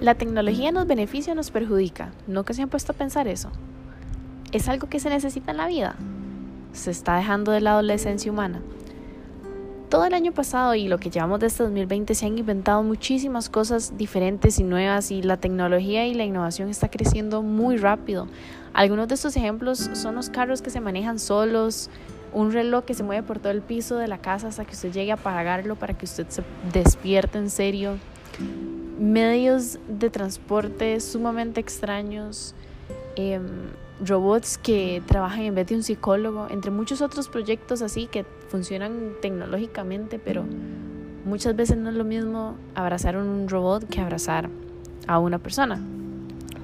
¿La tecnología nos beneficia o nos perjudica? ¿Nunca se han puesto a pensar eso? ¿Es algo que se necesita en la vida? ¿Se está dejando de lado la esencia humana? Todo el año pasado y lo que llevamos de este 2020 se han inventado muchísimas cosas diferentes y nuevas y la tecnología y la innovación está creciendo muy rápido. Algunos de estos ejemplos son los carros que se manejan solos, un reloj que se mueve por todo el piso de la casa hasta que usted llegue a apagarlo para que usted se despierte en serio medios de transporte sumamente extraños, em, robots que trabajan en vez de un psicólogo, entre muchos otros proyectos así que funcionan tecnológicamente, pero muchas veces no es lo mismo abrazar a un robot que abrazar a una persona.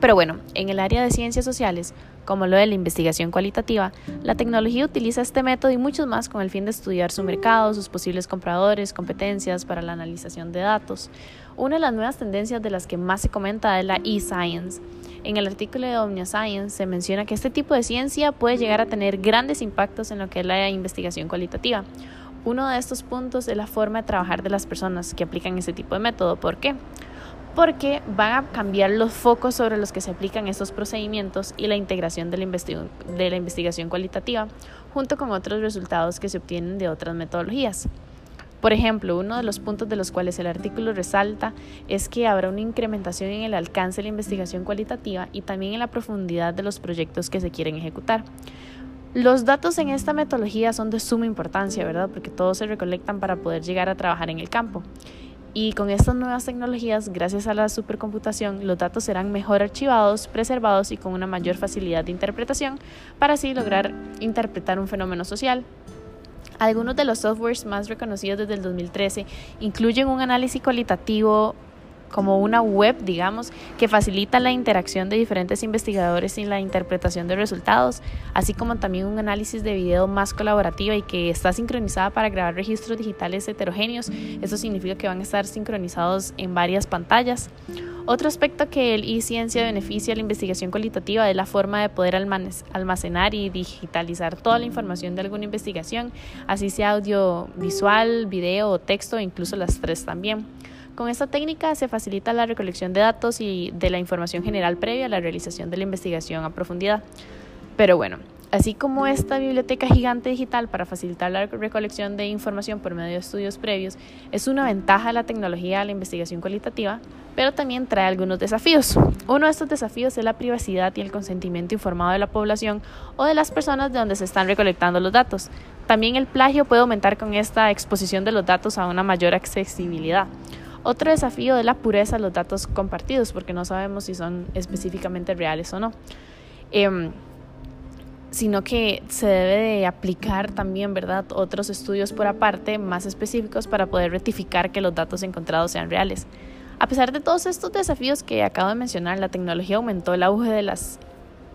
Pero bueno, en el área de ciencias sociales, como lo de la investigación cualitativa, la tecnología utiliza este método y muchos más con el fin de estudiar su mercado, sus posibles compradores, competencias para la analización de datos. Una de las nuevas tendencias de las que más se comenta es la e-science. En el artículo de Omnia Science se menciona que este tipo de ciencia puede llegar a tener grandes impactos en lo que es la investigación cualitativa. Uno de estos puntos es la forma de trabajar de las personas que aplican este tipo de método. ¿Por qué? Porque van a cambiar los focos sobre los que se aplican estos procedimientos y la integración de la, de la investigación cualitativa junto con otros resultados que se obtienen de otras metodologías. Por ejemplo, uno de los puntos de los cuales el artículo resalta es que habrá una incrementación en el alcance de la investigación cualitativa y también en la profundidad de los proyectos que se quieren ejecutar. Los datos en esta metodología son de suma importancia, ¿verdad? Porque todos se recolectan para poder llegar a trabajar en el campo. Y con estas nuevas tecnologías, gracias a la supercomputación, los datos serán mejor archivados, preservados y con una mayor facilidad de interpretación para así lograr interpretar un fenómeno social. Algunos de los softwares más reconocidos desde el 2013 incluyen un análisis cualitativo como una web, digamos, que facilita la interacción de diferentes investigadores y la interpretación de resultados, así como también un análisis de video más colaborativa y que está sincronizada para grabar registros digitales heterogéneos. Eso significa que van a estar sincronizados en varias pantallas. Otro aspecto que el e-ciencia beneficia a la investigación cualitativa es la forma de poder almacenar y digitalizar toda la información de alguna investigación, así sea audiovisual, video o texto, incluso las tres también. Con esta técnica se facilita la recolección de datos y de la información general previa a la realización de la investigación a profundidad. Pero bueno, así como esta biblioteca gigante digital para facilitar la recolección de información por medio de estudios previos es una ventaja de la tecnología a la investigación cualitativa, pero también trae algunos desafíos. Uno de estos desafíos es la privacidad y el consentimiento informado de la población o de las personas de donde se están recolectando los datos. También el plagio puede aumentar con esta exposición de los datos a una mayor accesibilidad. Otro desafío es la pureza de los datos compartidos, porque no sabemos si son específicamente reales o no. Em, sino que se debe de aplicar también, ¿verdad?, otros estudios por aparte más específicos para poder rectificar que los datos encontrados sean reales. A pesar de todos estos desafíos que acabo de mencionar, la tecnología aumentó el auge de las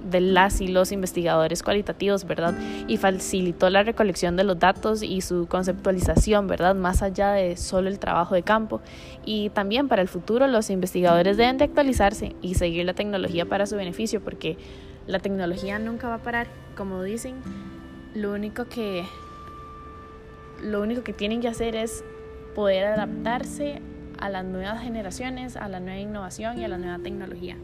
de las y los investigadores cualitativos, ¿verdad? Y facilitó la recolección de los datos y su conceptualización, ¿verdad? Más allá de solo el trabajo de campo. Y también para el futuro los investigadores deben de actualizarse y seguir la tecnología para su beneficio, porque la tecnología nunca va a parar. Como dicen, lo único que, lo único que tienen que hacer es poder adaptarse a las nuevas generaciones, a la nueva innovación y a la nueva tecnología.